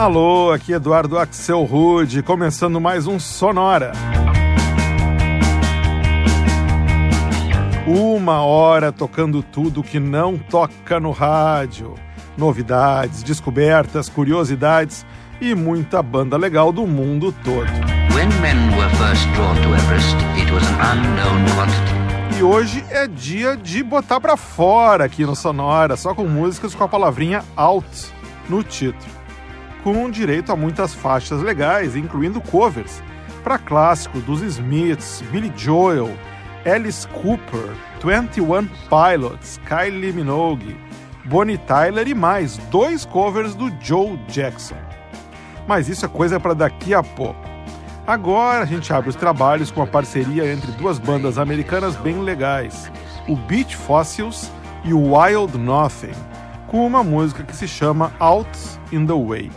Alô, aqui Eduardo Axel Rude, começando mais um Sonora. Uma hora tocando tudo que não toca no rádio. Novidades, descobertas, curiosidades e muita banda legal do mundo todo. E hoje é dia de botar pra fora aqui no Sonora, só com músicas com a palavrinha out no título com direito a muitas faixas legais, incluindo covers para clássicos dos Smiths, Billy Joel, Alice Cooper, 21 Pilots, Kylie Minogue, Bonnie Tyler e mais dois covers do Joe Jackson. Mas isso é coisa para daqui a pouco. Agora a gente abre os trabalhos com uma parceria entre duas bandas americanas bem legais, o Beach Fossils e o Wild Nothing, com uma música que se chama Out in the Way.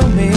tell me.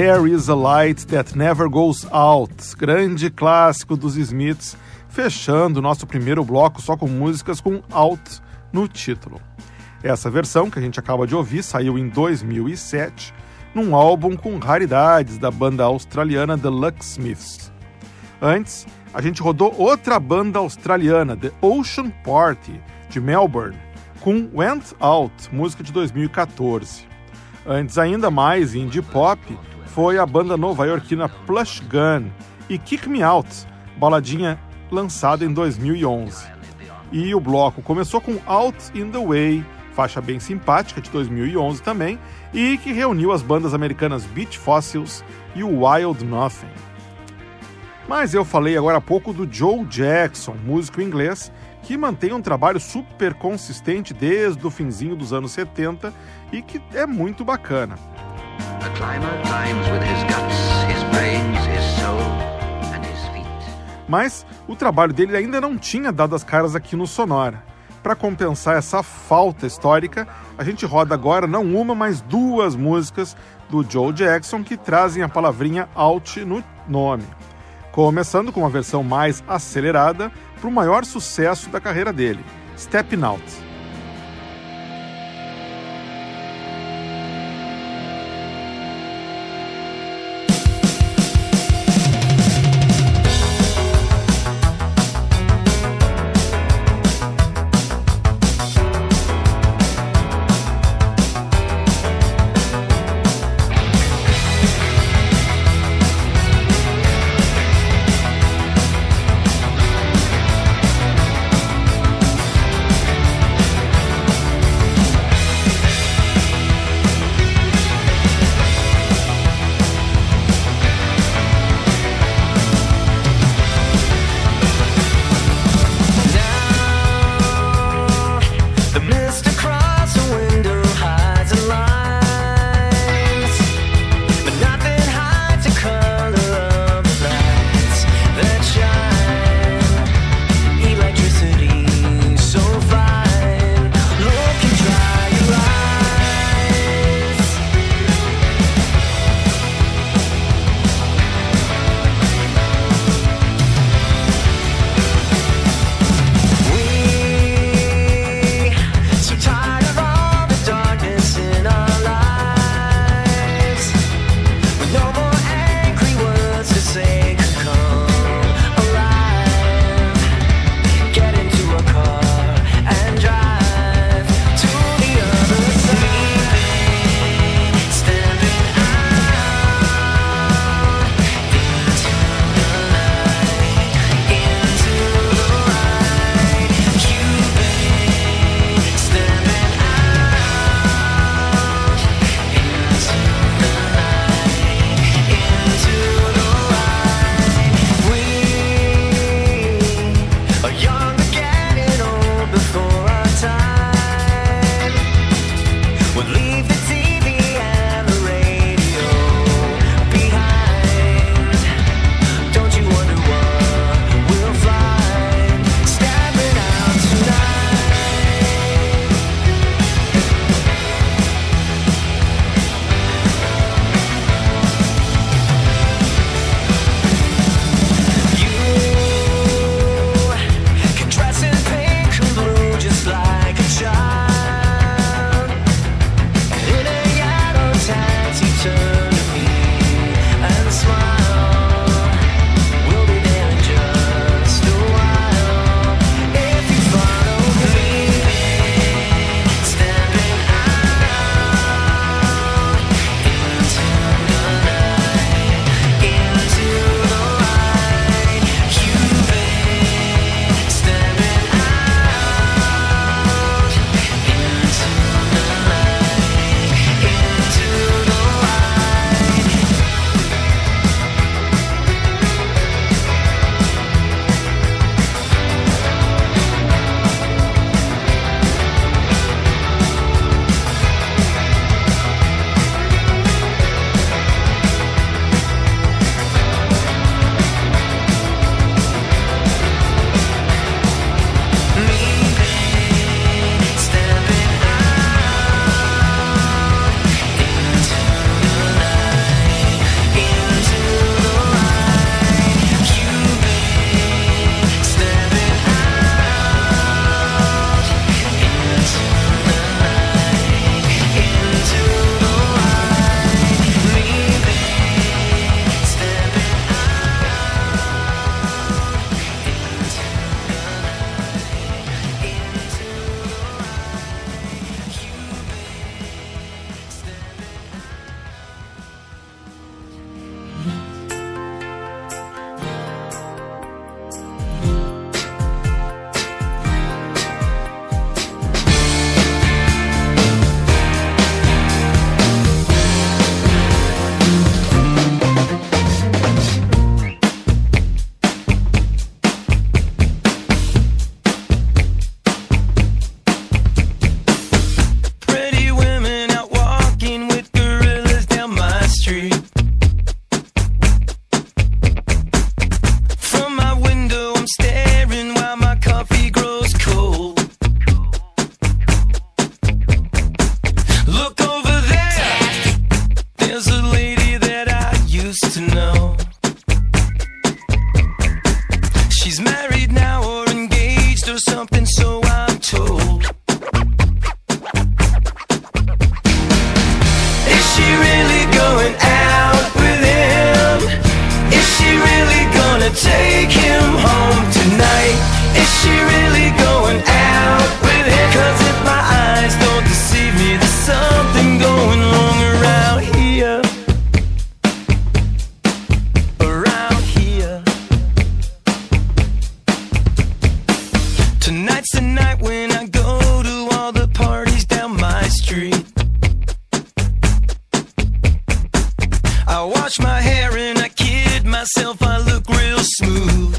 There is a Light That Never Goes Out, grande clássico dos Smiths, fechando nosso primeiro bloco só com músicas com Out no título. Essa versão que a gente acaba de ouvir saiu em 2007, num álbum com raridades da banda australiana The Lucksmiths. Antes, a gente rodou outra banda australiana, The Ocean Party, de Melbourne, com Went Out, música de 2014. Antes ainda mais indie pop, foi a banda nova-iorquina Plush Gun e Kick Me Out, baladinha lançada em 2011. E o bloco começou com Out in the Way, faixa bem simpática de 2011 também, e que reuniu as bandas americanas Beach Fossils e o Wild Nothing. Mas eu falei agora há pouco do Joe Jackson, músico inglês, que mantém um trabalho super consistente desde o finzinho dos anos 70 e que é muito bacana. Mas o trabalho dele ainda não tinha dado as caras aqui no Sonora. Para compensar essa falta histórica, a gente roda agora não uma, mas duas músicas do Joe Jackson que trazem a palavrinha out no nome. Começando com uma versão mais acelerada para o maior sucesso da carreira dele, Stepping Out. I wash my hair and I kid myself, I look real smooth.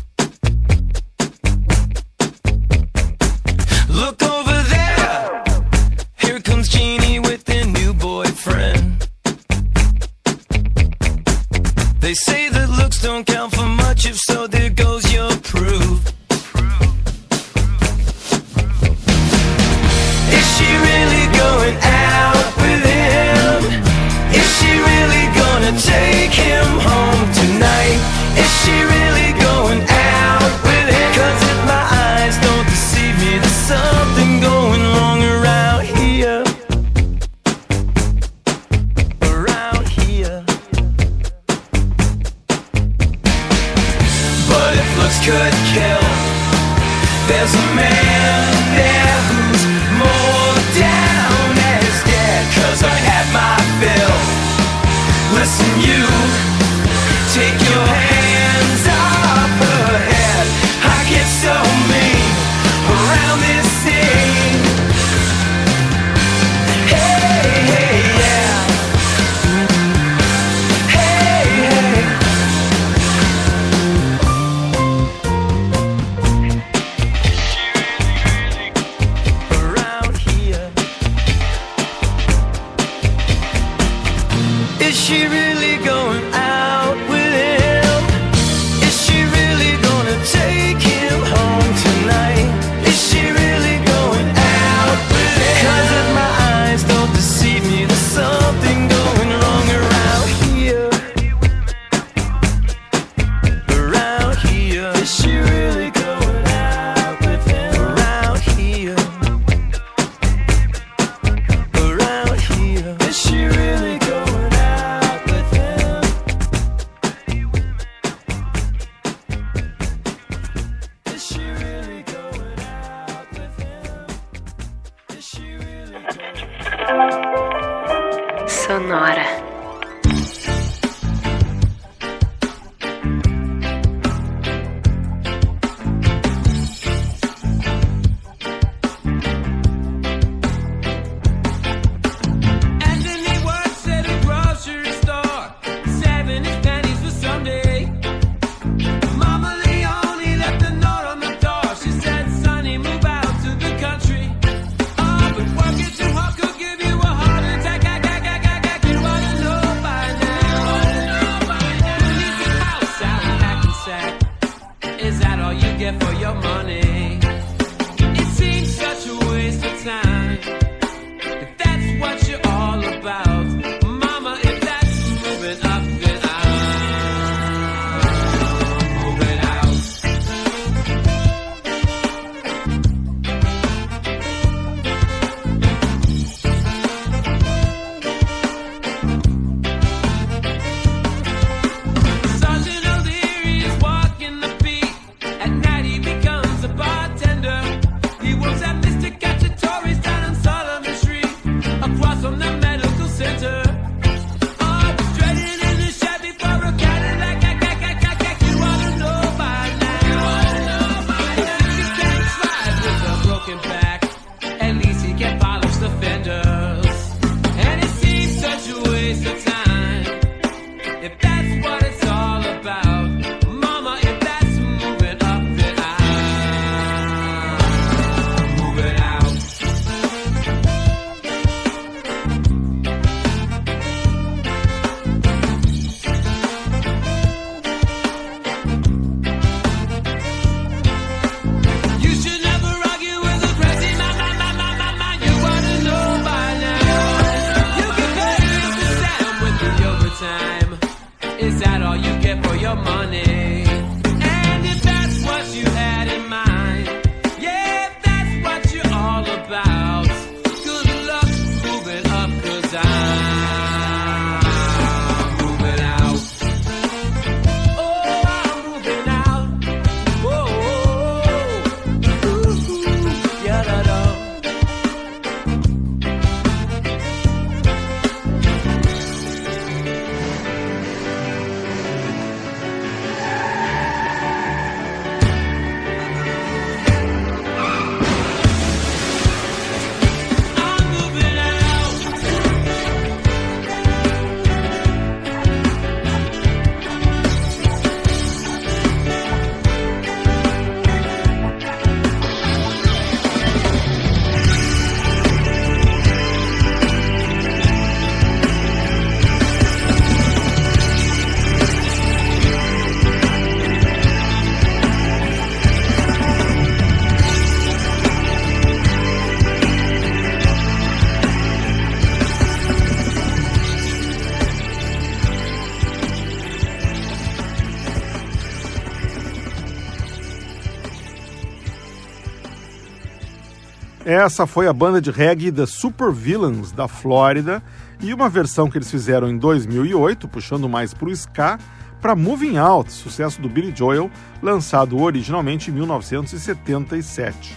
Essa foi a banda de reggae The Super Villains da Flórida e uma versão que eles fizeram em 2008, puxando mais para o ska, para Moving Out, sucesso do Billy Joel, lançado originalmente em 1977.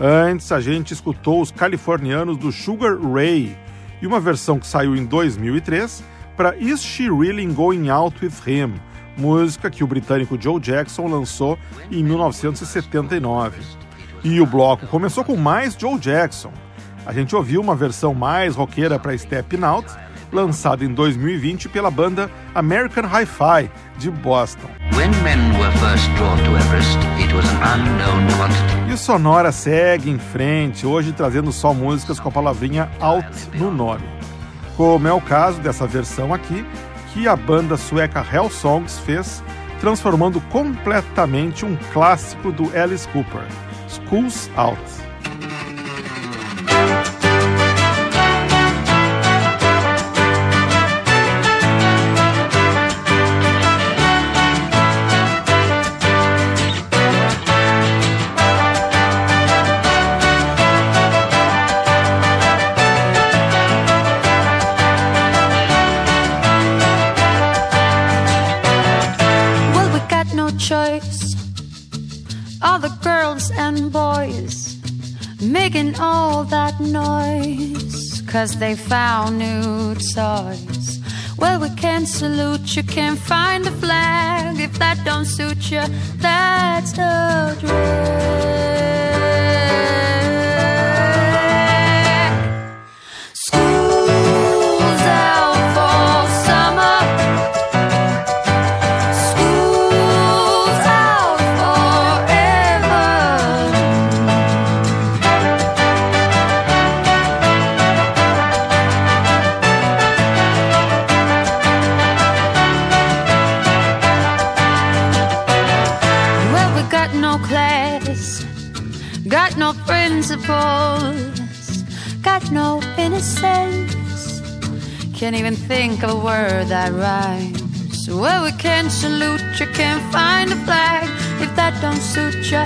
Antes, a gente escutou os californianos do Sugar Ray e uma versão que saiu em 2003 para Is She Really Going Out With Him, música que o britânico Joe Jackson lançou em 1979. E o bloco começou com mais Joe Jackson. A gente ouviu uma versão mais roqueira para Steppin' Out, lançada em 2020 pela banda American Hi-Fi de Boston. Everest. E o Sonora segue em frente, hoje trazendo só músicas com a palavrinha out no nome. Como é o caso dessa versão aqui, que a banda sueca Hell Songs fez, transformando completamente um clássico do Alice Cooper, Schools Out. Cause they found new toys. Well, we can salute you, can find a flag. If that don't suit you, that's the drag. Of a word that rhymes. Well, we can salute you, can't find a flag. If that don't suit you,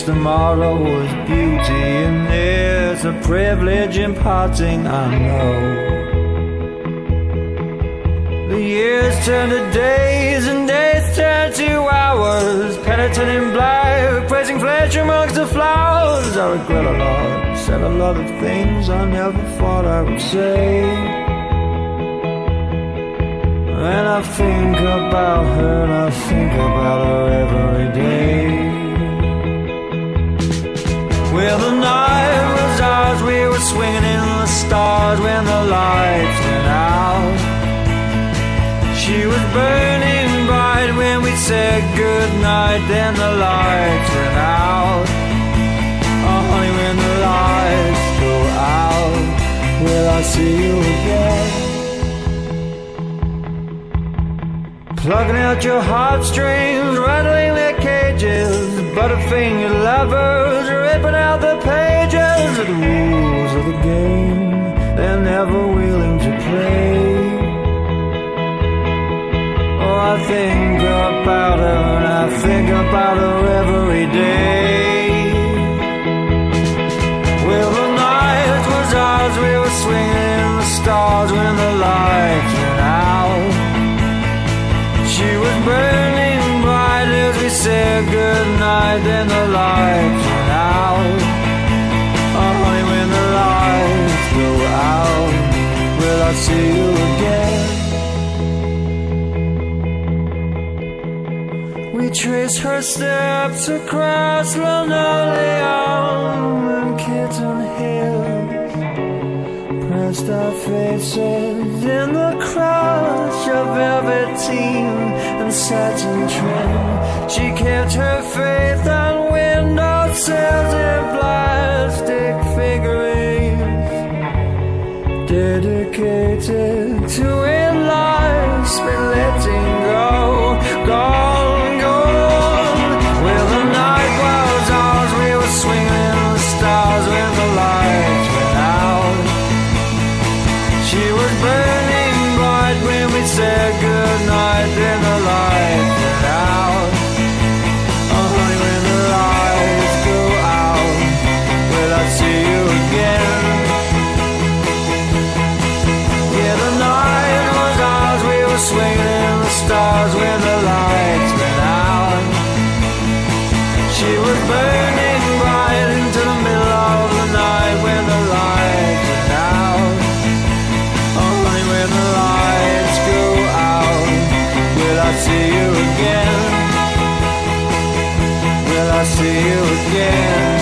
against tomorrow was beauty, and it's a privilege in parting, I know. The years turn to days, and days turn to hours. Penitent in black, praising flesh amongst the flowers. I regret a lot, said a lot of things I never thought I would say. And I think about her, and I think about her every day. Well, the night was ours, we were swinging in the stars when the lights went out. She was burning bright when we said goodnight, then the lights went out. Oh, honey, when the lights go out, will I see you again? Plugging out your heartstrings, rattling their. Butterfinger lovers, ripping out the pages of the rules of the game. They're never willing to play. Oh, I think about her, and I think about her every day. Well, the night was ours, we were swinging in the stars when the lights went out. She was burning said goodnight, then the lights went out. Honey, when the lights go out, will I see you again? We trace her steps across linoleum and kitten hills pressed our faces in the crush of velveteen and satin trim. She kept her faith on windowsills and again?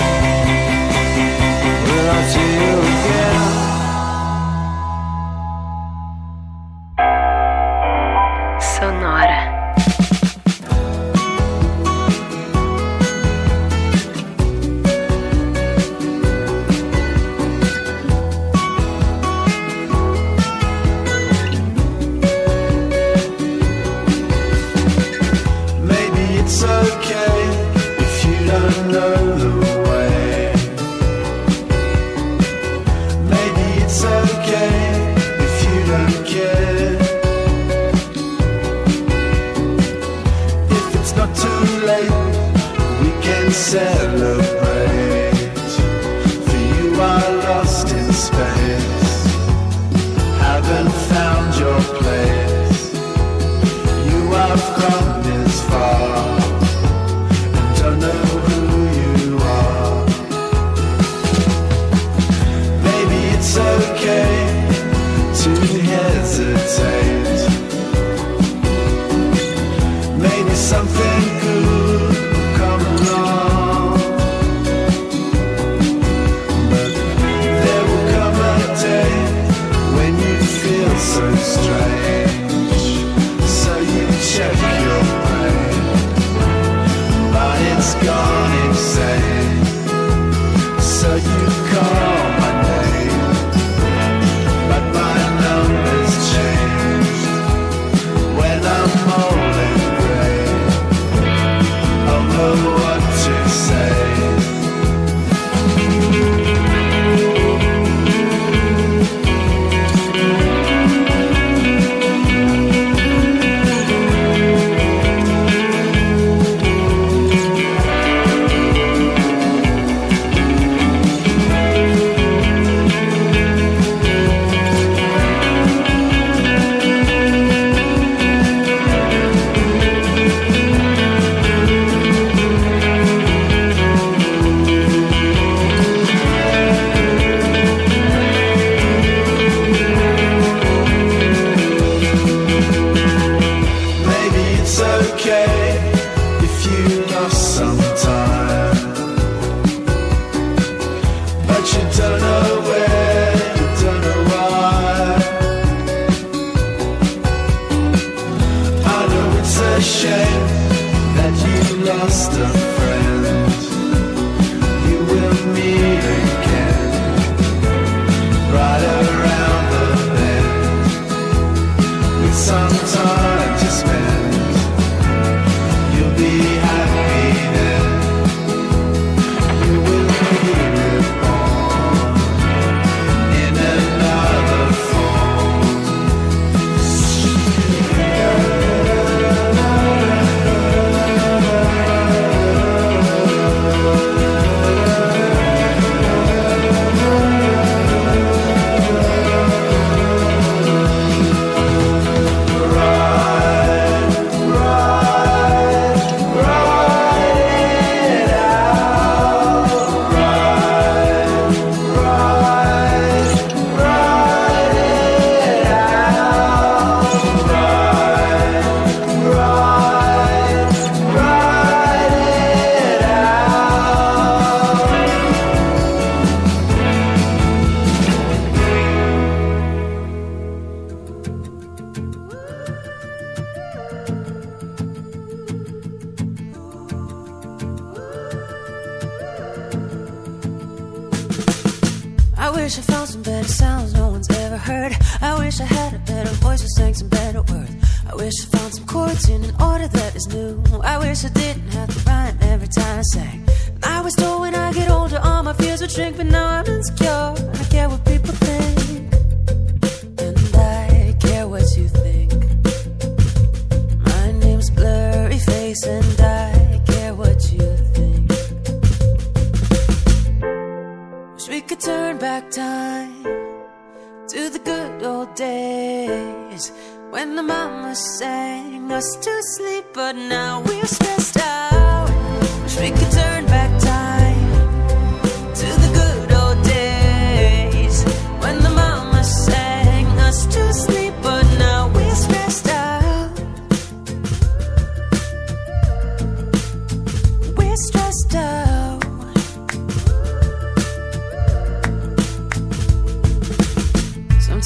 I wish I found some better sounds no one's ever heard. I wish I had a better voice or sang some better words. I wish I found some chords in an order that is new. I wish I didn't have to rhyme every time I sang. I was told when I get older all my fears would shrink, but now I'm insecure. I care what people think. Days when the mama sang us to sleep, but now we're stressed out. Wish we could turn back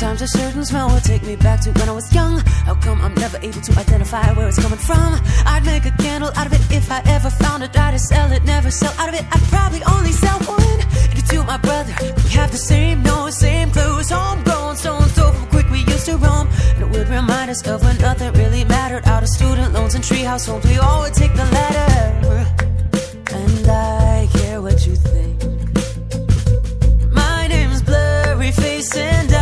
Sometimes a certain smell will take me back to when I was young. How come I'm never able to identify where it's coming from? I'd make a candle out of it if I ever found it. To sell it, never sell out of it. I'd probably only sell one. Give it to my brother. We have the same nose, same clothes, homegrown, so and so from quick we used to roam. And it would remind us of when nothing really mattered. Out of student loans and treehouse homes, we all would take the ladder. And I care what you think. My name's Blurry Face, and I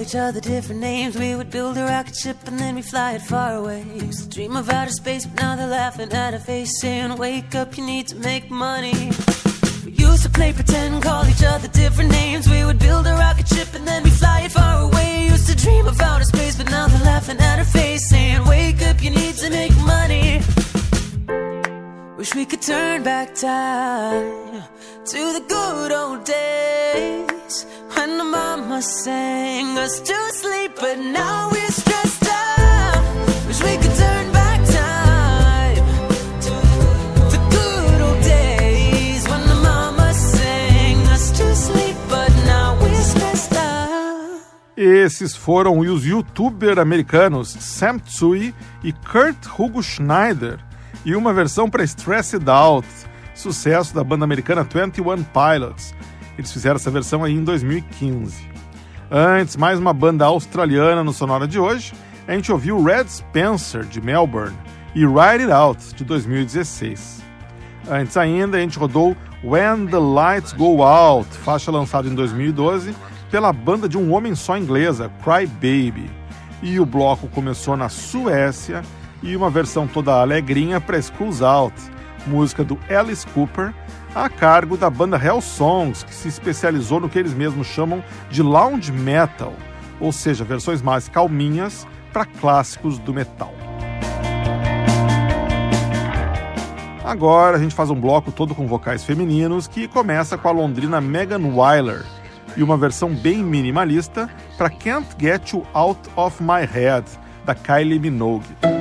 Each other different names. We would build a rocket ship and then we fly it far away. Used to dream of outer space, but now they're laughing at our face, saying, Wake up, you need to make money. We used to play pretend, call each other different names. We would build a rocket ship and then we fly it far away. Used to dream of outer space, but now they're laughing at our face, saying, Wake up, you need to make money. Wish we could turn back time to the good old days when the mama sang us to sleep, but now we're stressed out. Wish we could turn back. Esses foram os youtuber americanos Sam Tsui e Kurt Hugo Schneider e uma versão para Stressed Out, sucesso da banda americana 21 Pilots. Eles fizeram essa versão aí em 2015. Antes, mais uma banda australiana no Sonora de hoje, a gente ouviu Red Spencer, de Melbourne, e Ride It Out, de 2016. Antes ainda, a gente rodou When the Lights Go Out, faixa lançada em 2012 pela banda de um homem só inglesa, Cry Baby. E o bloco começou na Suécia e uma versão toda alegrinha para Schools Out, música do Alice Cooper, a cargo da banda Hell Songs, que se especializou no que eles mesmos chamam de lounge metal, ou seja, versões mais calminhas para clássicos do metal. Agora a gente faz um bloco todo com vocais femininos que começa com a londrina Megan Wyler e uma versão bem minimalista para Can't Get You Out of My Head da Kylie Minogue.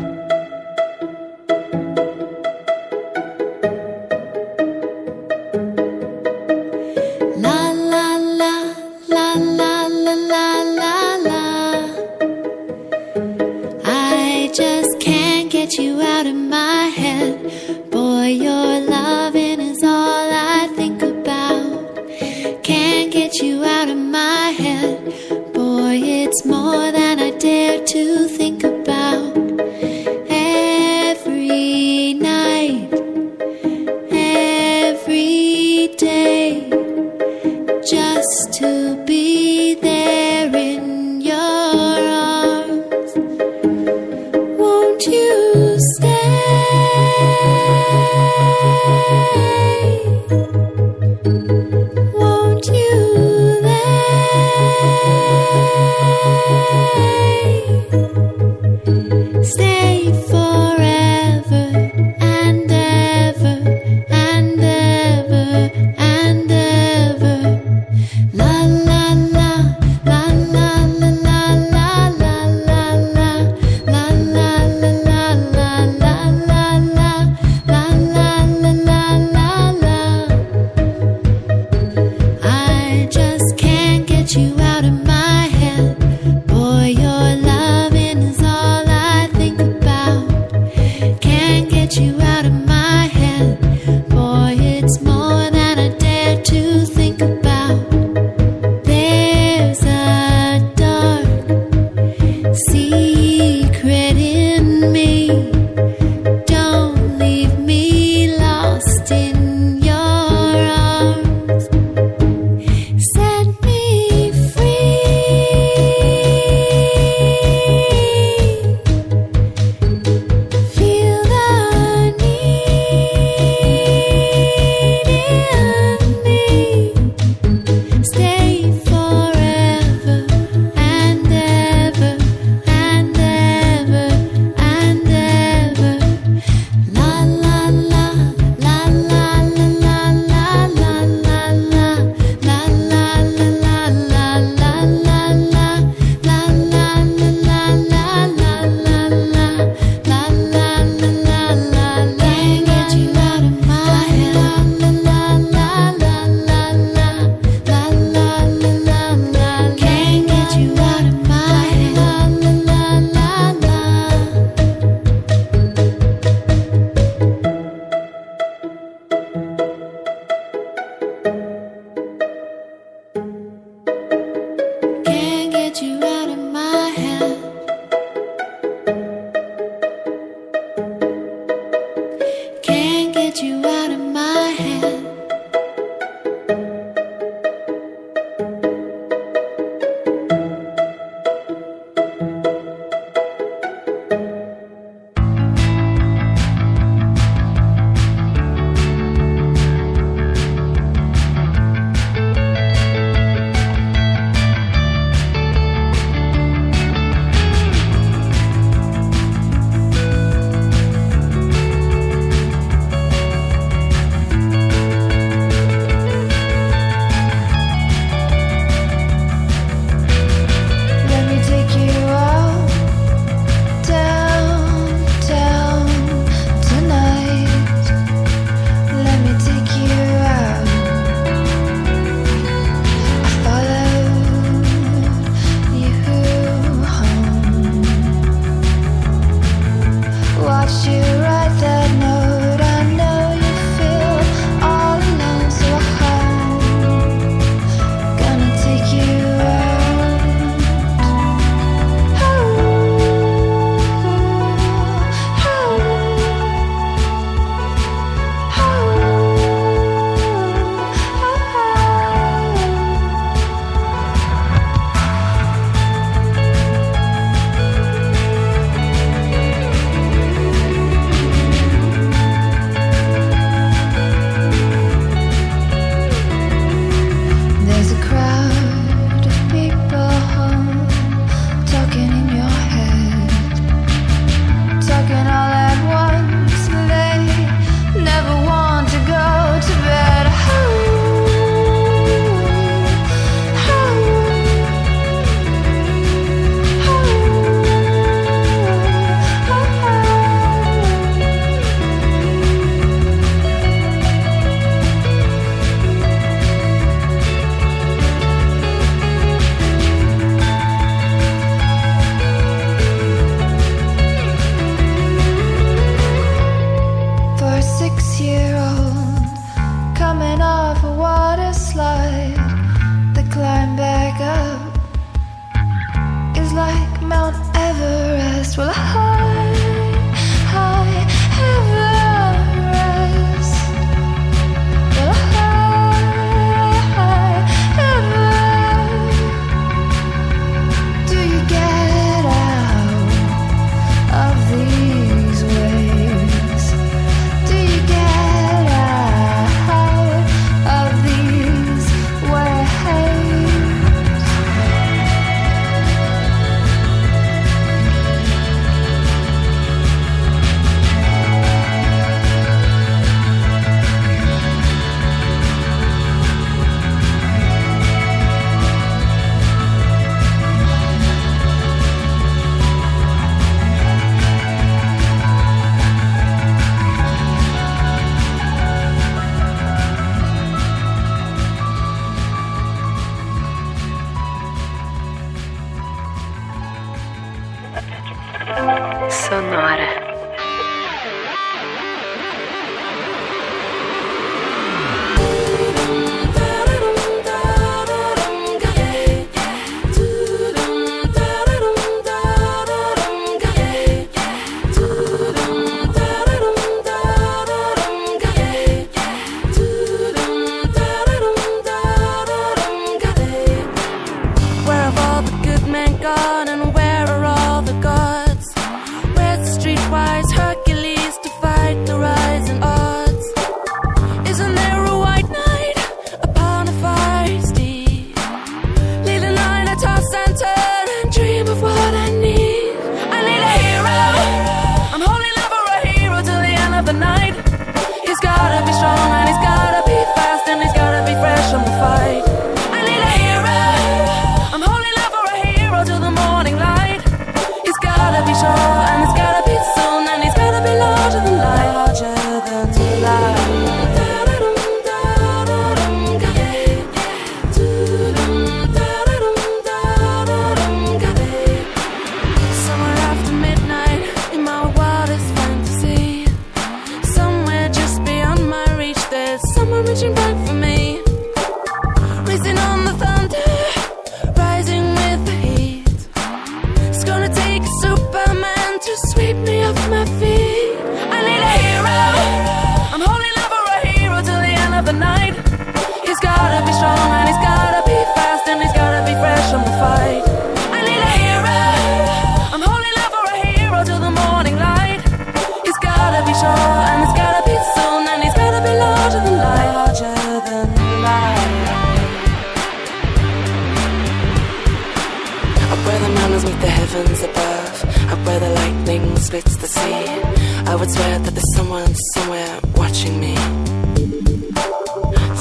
Swear that there's someone somewhere watching me.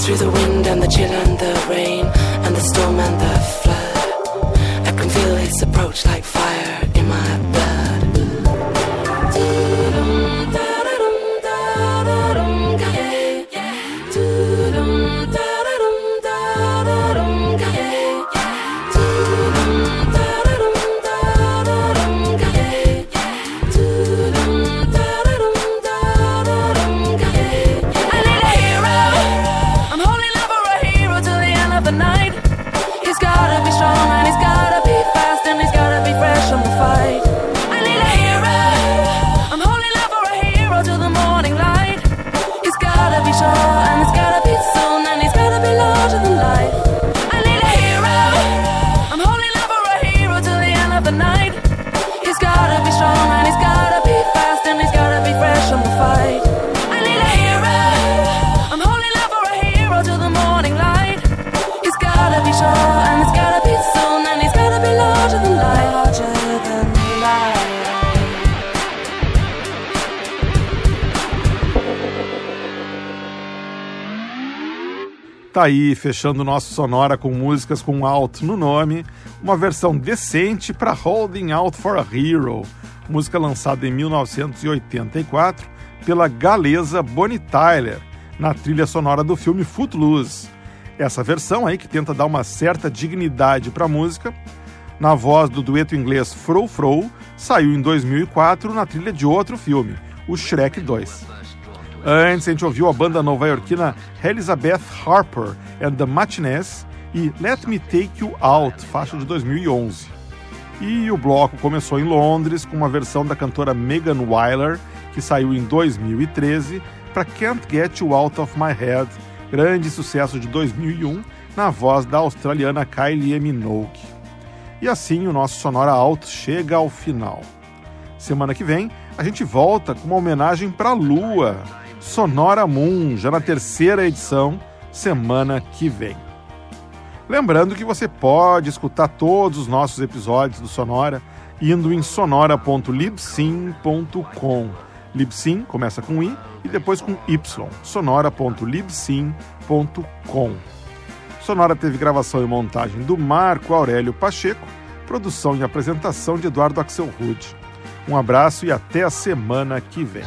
Through the wind and the chill and the rain and the storm and the Tá aí, fechando o nosso Sonora com músicas com alto no nome, uma versão decente para Holding Out for a Hero, música lançada em 1984 pela galesa Bonnie Tyler, na trilha sonora do filme Footloose. Essa versão aí que tenta dar uma certa dignidade para a música, na voz do dueto inglês Fro Fro, saiu em 2004 na trilha de outro filme, o Shrek 2. Antes a gente ouviu a banda nova-iorquina Elizabeth Harper and the Matinees e Let Me Take You Out, faixa de 2011. E o bloco começou em Londres com uma versão da cantora Megan Wyler, que saiu em 2013 para Can't Get You Out of My Head, grande sucesso de 2001 na voz da australiana Kylie Minogue. E assim o nosso Sonora Alto chega ao final. Semana que vem a gente volta com uma homenagem para a Lua, Sonora Moon, já na terceira edição, semana que vem. Lembrando que você pode escutar todos os nossos episódios do Sonora indo em sonora.libsim.com. Libsim começa com i e depois com y. sonora.libsim.com. Sonora teve gravação e montagem do Marco Aurélio Pacheco, produção e apresentação de Eduardo Axelrod. Um abraço e até a semana que vem.